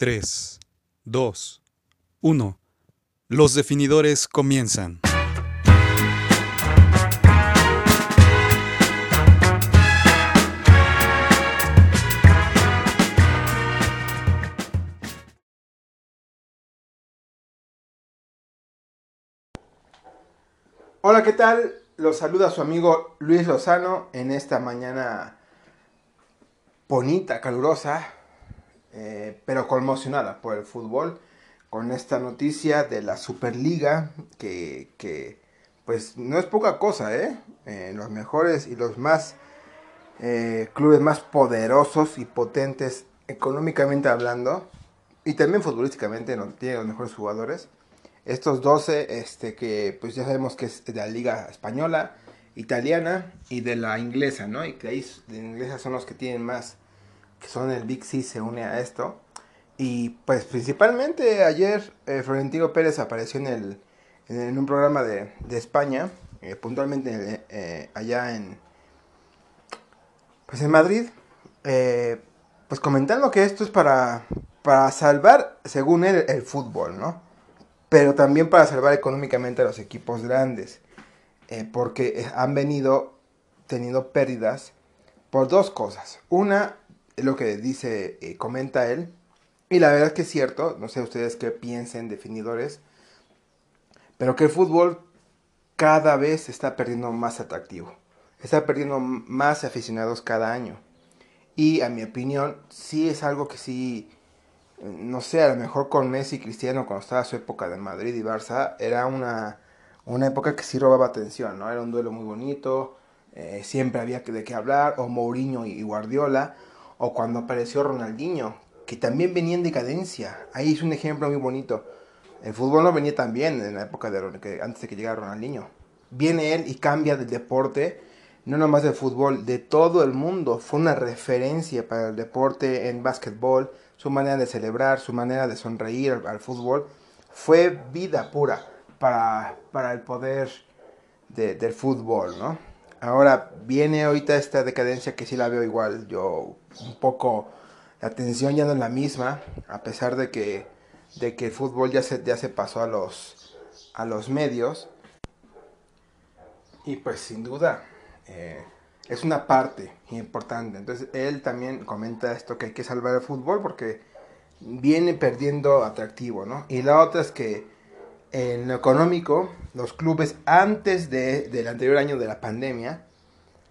3, 2, 1. Los definidores comienzan. Hola, ¿qué tal? Los saluda su amigo Luis Lozano en esta mañana bonita, calurosa, eh, pero conmocionada por el fútbol, con esta noticia de la Superliga, que, que pues no es poca cosa, ¿eh? eh los mejores y los más eh, clubes más poderosos y potentes económicamente hablando, y también futbolísticamente, no, tienen los mejores jugadores estos 12, este, que pues ya sabemos que es de la liga española, italiana y de la inglesa, ¿no? Y que ahí de inglesa son los que tienen más, que son el Big C, se une a esto. Y pues principalmente ayer eh, Florentino Pérez apareció en, el, en, un programa de, de España, eh, puntualmente eh, allá en, pues en Madrid, pues comentando que esto es para, para salvar, según él, el fútbol, ¿no? pero también para salvar económicamente a los equipos grandes, eh, porque eh, han venido teniendo pérdidas por dos cosas. Una, lo que dice, eh, comenta él, y la verdad es que es cierto, no sé ustedes qué piensen, definidores, pero que el fútbol cada vez está perdiendo más atractivo, está perdiendo más aficionados cada año. Y a mi opinión, sí es algo que sí no sé, a lo mejor con Messi y Cristiano cuando estaba su época de Madrid y Barça, era una, una época que sí robaba atención, ¿no? Era un duelo muy bonito, eh, siempre había de qué hablar, o Mourinho y Guardiola, o cuando apareció Ronaldinho, que también venía en decadencia. Ahí es un ejemplo muy bonito. El fútbol no venía tan bien en la época de antes de que llegara Ronaldinho. Viene él y cambia de deporte, no nomás del fútbol, de todo el mundo. Fue una referencia para el deporte en básquetbol, su manera de celebrar, su manera de sonreír al, fútbol, fue vida pura para, para el poder del fútbol, ¿no? Ahora viene ahorita esta decadencia que sí la veo igual, yo un poco, la atención ya no es la misma, a pesar de que, de que el fútbol ya se, ya se pasó a los, a los medios. Y pues sin duda, eh, es una parte importante. Entonces él también comenta esto que hay que salvar el fútbol porque viene perdiendo atractivo, ¿no? Y la otra es que en lo económico, los clubes antes de, del anterior año de la pandemia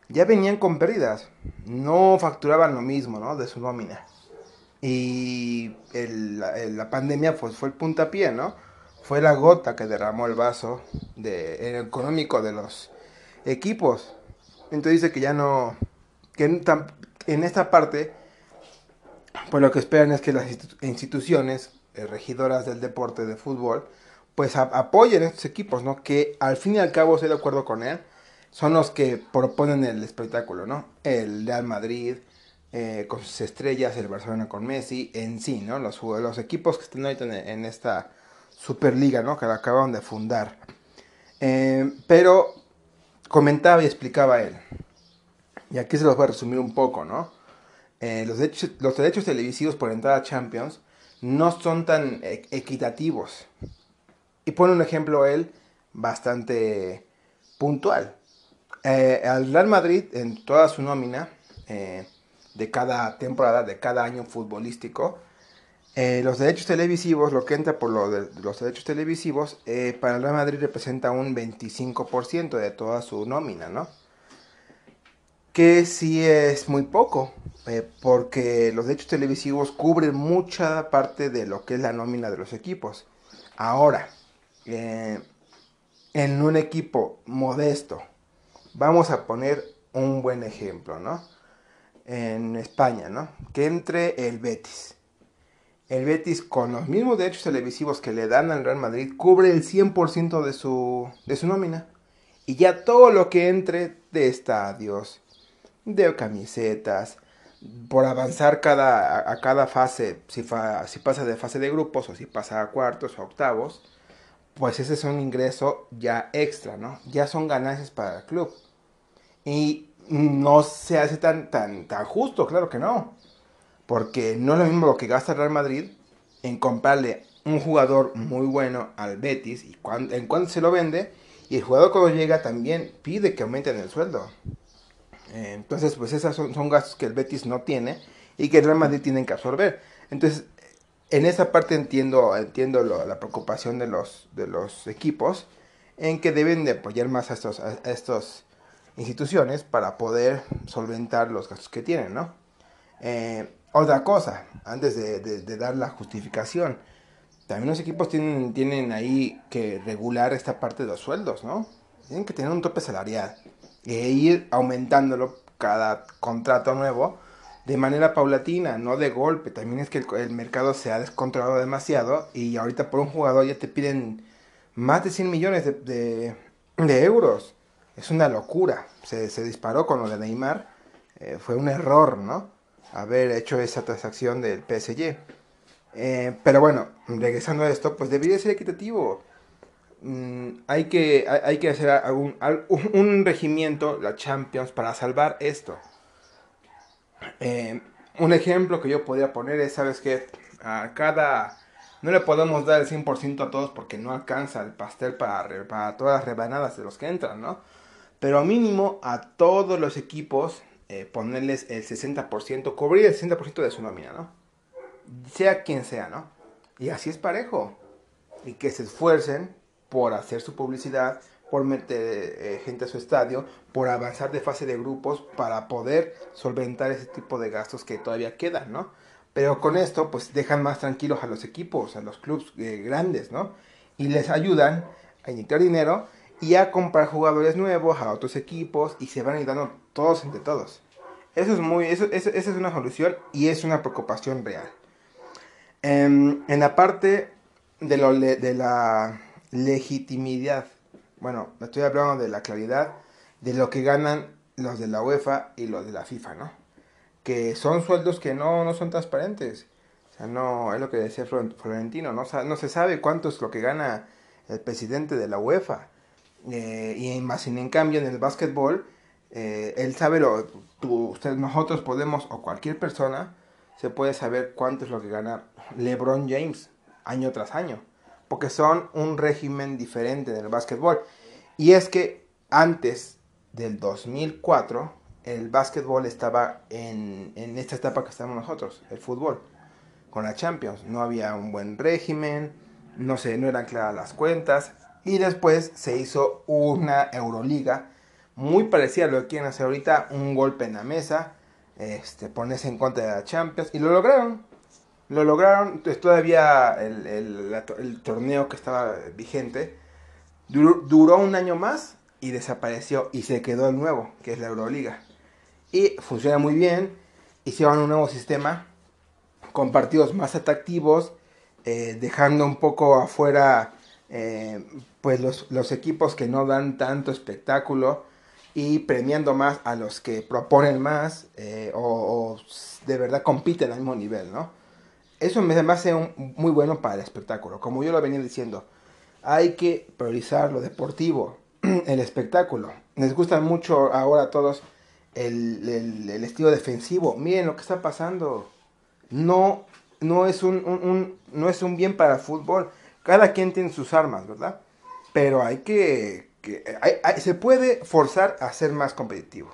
ya venían con pérdidas, no facturaban lo mismo, ¿no? De su nómina. Y la, pandemia pues, fue el puntapié, ¿no? Fue la gota que derramó el vaso de, el económico de los equipos. Entonces dice que ya no, que en, esta parte, pues lo que esperan es que las instituciones eh, regidoras del deporte de fútbol, pues apoyen a estos equipos, ¿no? Que al fin y al cabo, estoy de acuerdo con él, son los que proponen el espectáculo, ¿no? El Real Madrid, eh, con sus estrellas, el Barcelona con Messi, en sí, ¿no? Los, los equipos que están ahorita en, esta Superliga, ¿no? Que la acaban de fundar. Eh, pero comentaba y explicaba él, y aquí se los voy a resumir un poco, ¿no? Eh, los, derechos, los derechos televisivos por entrada a Champions no son tan e, equitativos. Y pone un ejemplo él bastante puntual. Eh, al Real Madrid, en toda su nómina eh, de cada temporada, de cada año futbolístico, los derechos televisivos, lo que entra por los derechos televisivos, para el Real Madrid representa un 25% de toda su nómina, ¿no? que sí es muy poco, eh, porque los derechos televisivos cubren mucha parte de lo que es la nómina de los equipos. Ahora, eh, en un equipo modesto, vamos a poner un buen ejemplo, ¿no? En España, ¿no? Que entre el Betis. El Betis con los mismos derechos televisivos que le dan al Real Madrid cubre el 100% de su, de su nómina. Y ya todo lo que entre de estadios, de camisetas, por avanzar cada, a, cada fase, si, si pasa de fase de grupos o si pasa a cuartos o octavos, pues ese es un ingreso ya extra, ¿no? Ya son ganancias para el club. Y no se hace tan, tan, tan justo, claro que no. Porque no es lo mismo lo que gasta el Real Madrid en comprarle un jugador muy bueno al Betis y en cuanto se lo vende y el jugador cuando llega también pide que aumenten el sueldo. Entonces, pues esos son, son, gastos que el Betis no tiene y que el Real Madrid tienen que absorber. Entonces, en esa parte entiendo, entiendo la preocupación de los, de los equipos en que deben de apoyar más a estos, a estas instituciones para poder solventar los gastos que tienen, ¿no? Eh, otra cosa, antes de, de, dar la justificación, también los equipos tienen, tienen ahí que regular esta parte de los sueldos, ¿no? Tienen que tener un tope salarial e ir aumentándolo cada contrato nuevo de manera paulatina, no de golpe. También es que el, mercado se ha descontrolado demasiado y ahorita por un jugador ya te piden más de 100 millones de, de, euros. Es una locura. Se, se, disparó con lo de Neymar. Eh, fue un error, ¿no? Haber hecho esa transacción del PSG. Eh, pero bueno, regresando a esto, pues debería ser equitativo. Mm, hay, que, hay, que hacer algún, un regimiento, la Champions, para salvar esto. Eh, un ejemplo que yo podría poner es, ¿sabes qué? A cada... No le podemos dar el 100% a todos porque no alcanza el pastel para, para todas las rebanadas de los que entran, ¿no? Pero mínimo a todos los equipos eh, ponerles el 60%, cubrir el 60% de su nómina, ¿no? Sea quien sea, ¿no? Y así es parejo. Y que se esfuercen por hacer su publicidad, por meter eh, gente a su estadio, por avanzar de fase de grupos para poder solventar ese tipo de gastos que todavía quedan, ¿no? Pero con esto, pues dejan más tranquilos a los equipos, a los clubes eh, grandes, ¿no? Y les ayudan a inyectar dinero y a comprar jugadores nuevos a otros equipos y se van ayudando todos entre todos. Eso es muy, eso, esa es una solución y es una preocupación real. Em, en la parte de, lo, de la legitimidad bueno, estoy hablando de la claridad de lo que ganan los de la UEFA y los de la FIFA, ¿no? Que son sueldos que no, no son transparentes. O sea, no, es lo que decía Florentino, no, no se sabe cuánto es lo que gana el presidente de la UEFA. Eh, y más sin en cambio en el básquetbol, eh, él sabe lo, tú, nosotros podemos, o cualquier persona, se puede saber cuánto es lo que gana LeBron James año tras año porque son un régimen diferente en el básquetbol. Y es que antes del 2004, el básquetbol estaba en, esta etapa que estamos nosotros, el fútbol, con la Champions. No había un buen régimen, no, sé, no eran claras las cuentas. Y después se hizo una Euroliga muy parecida a lo que quieren hacer ahorita, un golpe en la mesa, este, ponerse en contra de la Champions, y lo lograron. Lo lograron, todavía el, torneo que estaba vigente duró, un año más y desapareció y se quedó el nuevo, que es la Euroliga. Y funciona muy bien, hicieron un nuevo sistema con partidos más atractivos, eh, dejando un poco afuera eh, pues los, equipos que no dan tanto espectáculo y premiando más a los que proponen más eh, o, de verdad compiten al mismo nivel, ¿no? Eso me hace un, muy bueno para el espectáculo. Como yo lo venía diciendo, hay que priorizar lo deportivo, el espectáculo. Les gusta mucho ahora a todos el, estilo defensivo. Miren lo que está pasando. No, no, es un, no es un bien para el fútbol. Cada quien tiene sus armas, ¿verdad? Pero hay que... se puede forzar a ser más competitivo.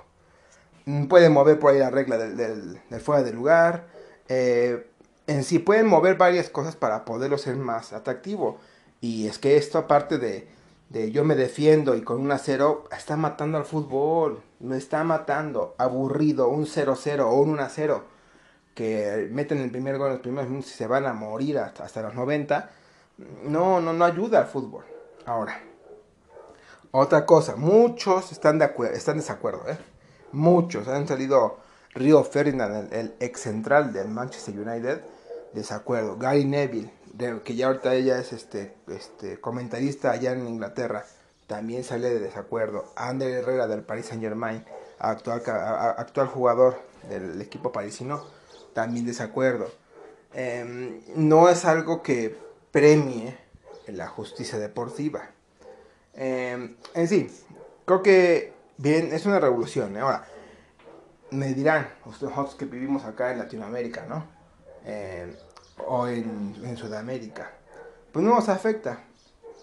Puede mover por ahí la regla del, fuera de lugar. Eh, en sí pueden mover varias cosas para poderlo ser más atractivo. Y es que esto aparte de, de yo me defiendo y con un a 0, está matando al fútbol. Me está matando. Aburrido, un 0-0 o un 1-0. Que meten el primer gol en los primeros minutos y se van a morir hasta, hasta los 90. No, no, no ayuda al fútbol. Ahora, otra cosa, muchos están de acuerdo, están desacuerdo, ¿eh? Muchos han salido Río Ferdinand, el ex central del Manchester United, desacuerdo. Gary Neville, que ya ahorita ella es este, este comentarista allá en Inglaterra, también sale de desacuerdo. Ander Herrera del Paris Saint Germain, actual, actual jugador del equipo parisino, también desacuerdo. Em, no es algo que premie la justicia deportiva. Em, en sí, creo que bien, es una revolución. ¿eh? Ahora, me dirán, ustedes que vivimos acá en Latinoamérica, ¿no? Em, o en, Sudamérica, pues no nos afecta.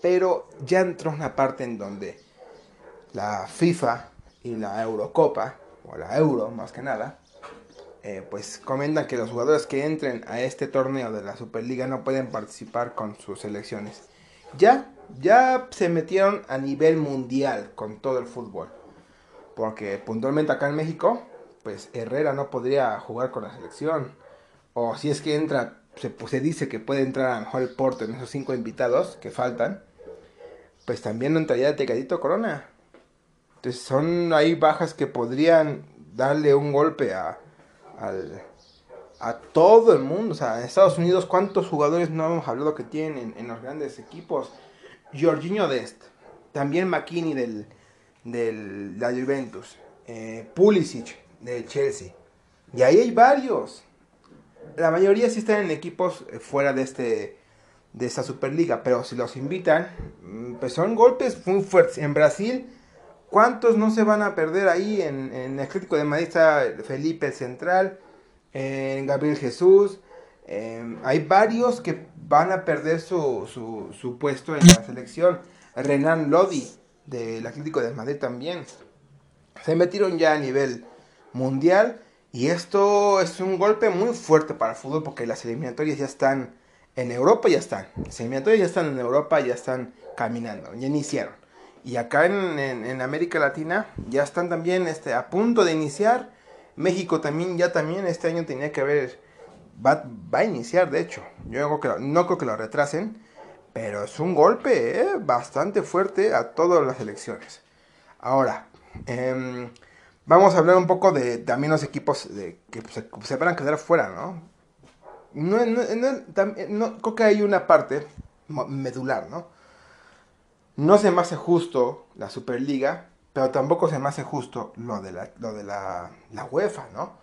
Pero ya entró una parte en donde la FIFA y la Eurocopa, o la Euro más que nada, eh, pues comentan que los jugadores que entren a este torneo de la Superliga no pueden participar con sus selecciones. Ya, ya se metieron a nivel mundial con todo el fútbol. Porque puntualmente acá en México, pues Herrera no podría jugar con la selección. O si es que entra, se, pues, se dice que puede entrar a mejor el Porto en esos cinco invitados que faltan. Pues también no entraría de Tecadito Corona. Entonces son ahí bajas que podrían darle un golpe a, a todo el mundo. O sea, en Estados Unidos, ¿cuántos jugadores no hemos hablado que tienen en, los grandes equipos? Jorginho Dest, también McKinney del, del la Juventus, eh, Pulisic del Chelsea. Y ahí hay varios. La mayoría sí están en equipos eh, fuera de este de esta Superliga, pero si los invitan, mm, pues son golpes muy fuertes. En Brasil, ¿cuántos no se van a perder ahí? En, el Atlético de Madrid está Felipe Central, en Gabriel Jesús. Em, hay varios que van a perder su, su, su, puesto en la selección. Renan Lodi del Atlético de Madrid también. Se metieron ya a nivel mundial y esto es un golpe muy fuerte para el fútbol porque las eliminatorias ya están en Europa, ya están. Las eliminatorias ya están en Europa, ya están caminando, ya iniciaron. Y acá en, en, América Latina ya están también este, a punto de iniciar. México también, ya también este año tenía que haber, va, va a iniciar de hecho. Yo creo que no creo que lo retrasen, pero es un golpe eh, bastante fuerte a todas las elecciones. Ahora, eh, Vamos a hablar un poco de también los equipos de, que se, van a quedar fuera, ¿no? No, no, Creo que hay una parte medular, ¿no? No se me hace justo la Superliga, pero tampoco se me hace justo lo de la, lo de la, la UEFA, ¿no?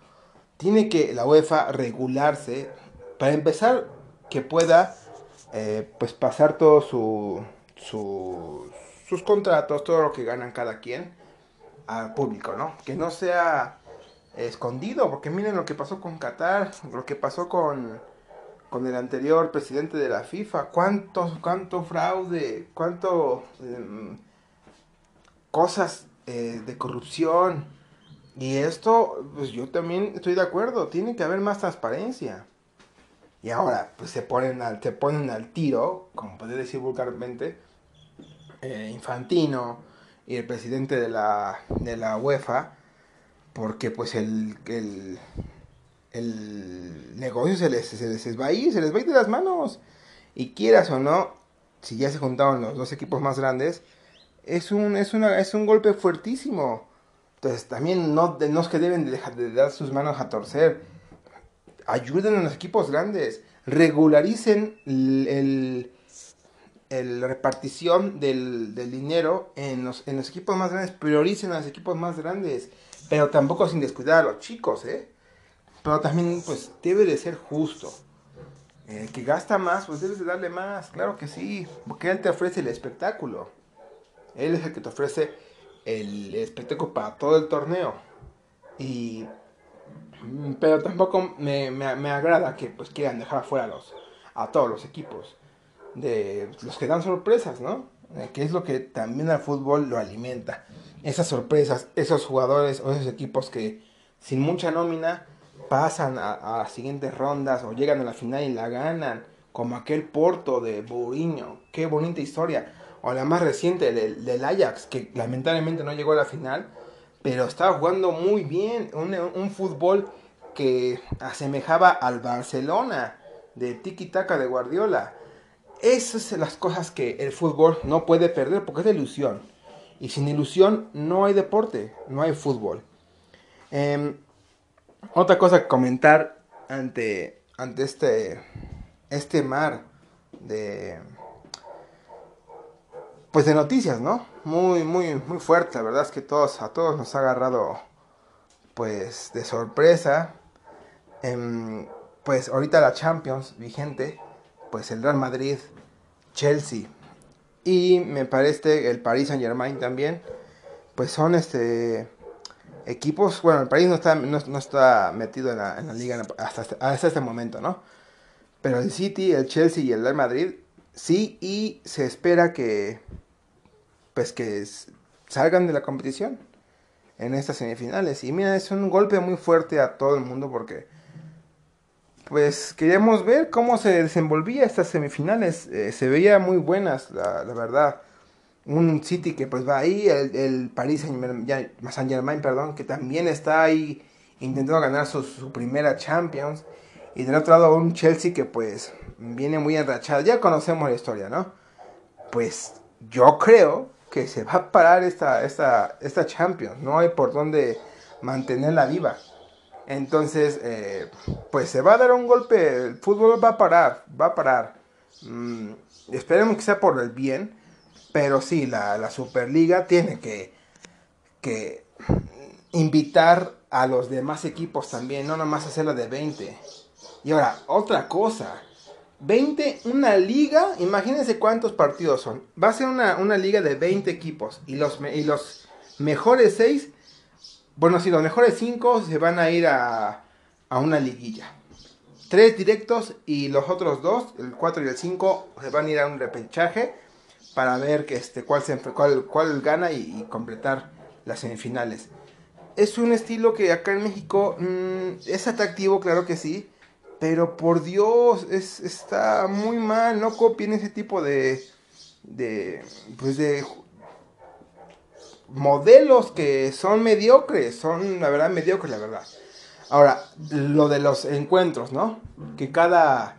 Tiene que la UEFA regularse para empezar que pueda eh, pues pasar todos su, su, sus contratos, todo lo que ganan cada quien al público, ¿no? Que no sea escondido, porque miren lo que pasó con Qatar, lo que pasó con, con el anterior presidente de la FIFA, cuánto, cuánto fraude, cuánto em, cosas eh, de corrupción. Y esto, pues yo también estoy de acuerdo, tiene que haber más transparencia. Y ahora, pues se ponen al, se ponen al tiro, como puede decir vulgarmente, eh, Infantino, y el presidente de la, de la UEFA, porque pues el, el, el negocio se les, se les va a ir, se les va a ir de las manos. Y quieras o no, si ya se juntaron los dos equipos más grandes, es un, es una, es un golpe fuertísimo. Entonces también no, no es que deben de, de dar sus manos a torcer. Ayuden a los equipos grandes. Regularicen el, la repartición del, dinero en los, en los equipos más grandes, prioricen a los equipos más grandes, pero tampoco sin descuidar a los chicos, ¿eh? Pero también, pues, debe de ser justo. El que gasta más, pues debes de darle más, claro que sí, porque él te ofrece el espectáculo. Él es el que te ofrece el espectáculo para todo el torneo. Y pero tampoco me, me, me agrada que pues quieran dejar afuera los, a todos los equipos de los que dan sorpresas, ¿no? Eh, que es lo que también al fútbol lo alimenta. Esas sorpresas, esos jugadores o esos equipos que sin mucha nómina pasan a, las siguientes rondas o llegan a la final y la ganan, como aquel Porto de Bouriño, qué bonita historia, o la más reciente del, Ajax, que lamentablemente no llegó a la final, pero estaba jugando muy bien, un, un fútbol que asemejaba al Barcelona de Tiki Taka de Guardiola esas son las cosas que el fútbol no puede perder porque es ilusión. Y sin ilusión no hay deporte, no hay fútbol. Em, otra cosa que comentar ante, ante este, este mar de, pues de noticias, ¿no? Muy, muy, muy fuerte. La verdad es que todos, a todos nos ha agarrado pues de sorpresa. Em, pues ahorita la Champions vigente pues el Real Madrid, Chelsea y me parece el Paris Saint Germain también, pues son este equipos, bueno, el París no está, no, está metido en la, liga hasta este, hasta este momento, ¿no? Pero el City, el Chelsea y el Real Madrid sí y se espera que pues que salgan de la competición en estas semifinales. Y mira, es un golpe muy fuerte a todo el mundo porque pues queríamos ver cómo se desenvolvía estas semifinales. Eh, se veía muy buenas, la, verdad. Un City que pues va ahí, el, el Paris Saint Germain, perdón, que también está ahí intentando ganar su, primera Champions. Y del otro lado un Chelsea que pues viene muy enrachado. Ya conocemos la historia, ¿no? Pues yo creo que se va a parar esta, esta, esta Champions. No hay por dónde mantenerla viva. Entonces, eh, pues se va a dar un golpe, el fútbol va a parar, va a parar. Mm, esperemos que sea por el bien, pero sí, la, Superliga tiene que, que invitar a los demás equipos también, no nomás hacerla de 20. Y ahora, otra cosa, 20, una liga, imagínense cuántos partidos son. Va a ser una, una liga de 20 equipos y los, y los mejores 6 bueno, sí, los mejores cinco se van a ir a, una liguilla. Tres directos y los otros dos, el 4 y el 5, se van a ir a un repechaje para ver que este, cuál, se, cuál, cuál gana y, completar las semifinales. Es un estilo que acá en México mm, es atractivo, claro que sí, pero por Dios, es, está muy mal, no copien ese tipo de, de, pues de, modelos que son mediocres, son la verdad mediocres, la verdad. Ahora, lo de los encuentros, ¿no? Que cada,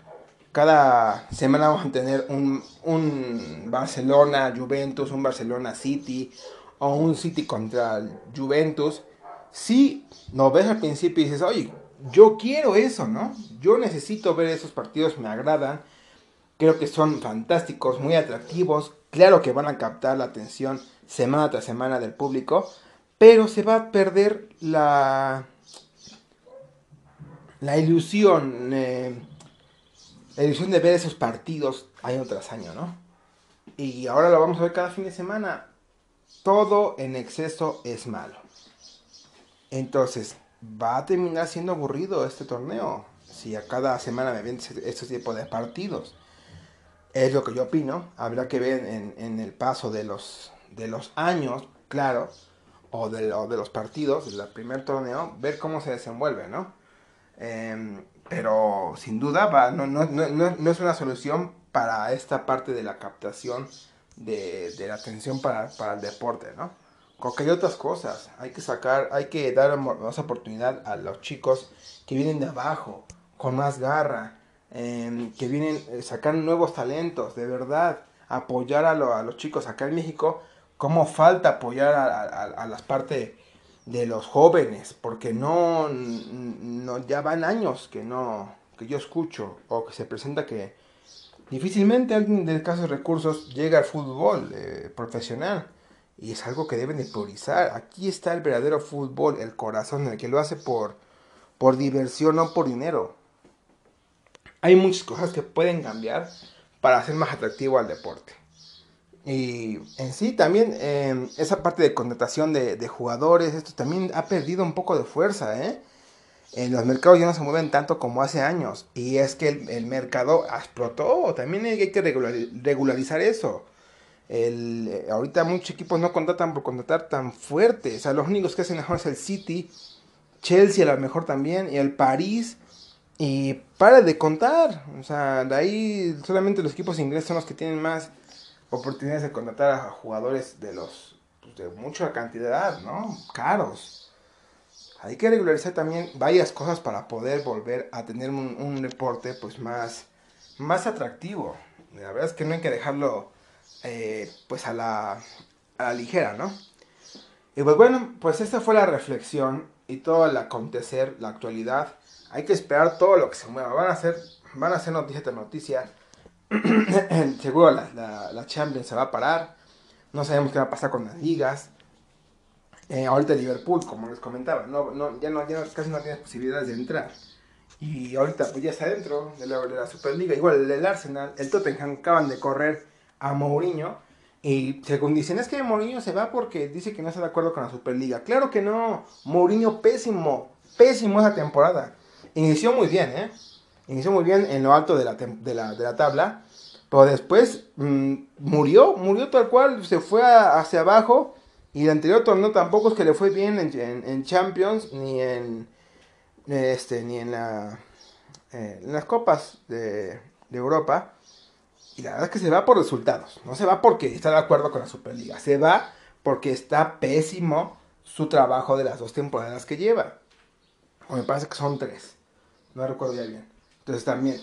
cada semana vamos a tener un, un Barcelona Juventus, un Barcelona City o un City contra Juventus. Si no ves al principio y dices, oye, yo quiero eso, ¿no? Yo necesito ver esos partidos, me agradan. Creo que son fantásticos, muy atractivos. Claro que van a captar la atención semana tras semana del público, pero se va a perder la, la ilusión, eh, la ilusión de ver esos partidos año tras año, ¿no? Y ahora lo vamos a ver cada fin de semana. Todo en exceso es malo. Entonces, va a terminar siendo aburrido este torneo. Si a cada semana me ven este tipo de partidos. Es lo que yo opino. Habrá que ver en el paso de los, de los años, claro, o de, de los partidos del primer torneo, ver cómo se desenvuelve, ¿no? Em, pero sin duda no, no, no, no, es una solución para esta parte de la captación de, de la atención para, para, el deporte, ¿no? Porque hay otras cosas, hay que sacar, hay que dar más oportunidad a los chicos que vienen de abajo, con más garra, em, que vienen, a eh, sacar nuevos talentos, de verdad, apoyar a, a los chicos acá en México cómo falta apoyar a, las partes de los jóvenes, porque no, no, ya van años que no, que yo escucho, o que se presenta que difícilmente alguien de escasos recursos llega al fútbol eh, profesional. Y es algo que deben de priorizar. Aquí está el verdadero fútbol, el corazón, el que lo hace por, por diversión, no por dinero. Hay muchas cosas que pueden cambiar para hacer más atractivo al deporte. Y en sí también em, esa parte de contratación de, jugadores, esto también ha perdido un poco de fuerza, ¿eh? En los mercados ya no se mueven tanto como hace años. Y es que el, mercado explotó. También hay que regularizar eso. El, eh, ahorita muchos equipos no contratan por contratar tan fuerte. O sea, los únicos que hacen mejor es el City, Chelsea a lo mejor también, y el París. Y para de contar. O sea, de ahí solamente los equipos ingleses son los que tienen más oportunidades de contratar a jugadores de los pues, de mucha cantidad, ¿no? Caros. Hay que regularizar también varias cosas para poder volver a tener un, deporte pues más, más atractivo. La verdad es que no hay que dejarlo eh, pues a la, a la ligera, ¿no? Y pues bueno, pues esta fue la reflexión y todo el acontecer, la actualidad. Hay que esperar todo lo que se mueva. Van a ser, van a ser noticias de noticias seguro la, la, Champions se va a parar. No sabemos qué va a pasar con las ligas. Eh, ahorita Liverpool, como les comentaba, no, no, ya, no, casi no tiene posibilidades de entrar. Y ahorita pues ya está dentro de la, de la Superliga. Igual el, Arsenal, el Tottenham acaban de correr a Mourinho. Y según dicen, es que Mourinho se va porque dice que no está de acuerdo con la Superliga. Claro que no. Mourinho pésimo. Pésimo esa temporada. Inició muy bien, ¿eh? inició muy bien en lo alto de la, de la, tabla, pero después mm, murió, murió tal cual, se fue hacia abajo. Y el anterior torneo tampoco es que le fue bien en, Champions ni en este ni en, la, eh, las copas de, de Europa. Y la verdad es que se va por resultados. No se va porque está de acuerdo con la Superliga. Se va porque está pésimo su trabajo de las dos temporadas que lleva. O me parece que son tres. No recuerdo ya bien. Entonces también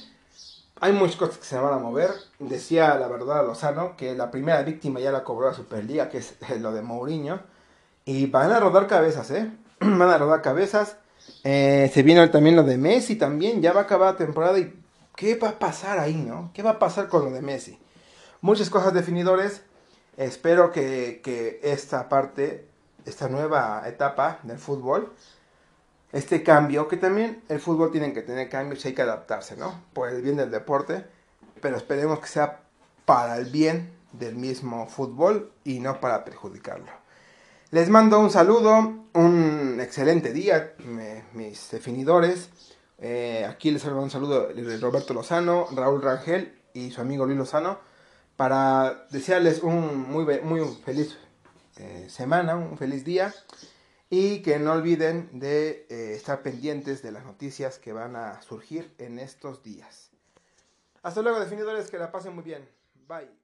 hay muchas cosas que se van a mover. Decía la verdad Lozano que la primera víctima ya la cobró la Superliga, que es lo de Mourinho. Y van a rodar cabezas, ¿eh? van a rodar cabezas. Eh, se viene también lo de Messi también. Ya va a acabar la temporada y ¿qué va a pasar ahí, no? ¿Qué va a pasar con lo de Messi? Muchas cosas definidores. Espero que, que esta parte, esta nueva etapa del fútbol, este cambio, que también el fútbol tiene que tener cambios y hay que adaptarse, ¿no? Por el bien del deporte, pero esperemos que sea para el bien del mismo fútbol y no para perjudicarlo. Les mando un saludo, un excelente día, mis definidores. Eh, aquí les mando un saludo Roberto Lozano, Raúl Rangel y su amigo Luis Lozano para desearles un muy, muy feliz eh, semana, un feliz día y que no olviden de eh, estar pendientes de las noticias que van a surgir en estos días. Hasta luego, definidores, que la pasen muy bien. Bye.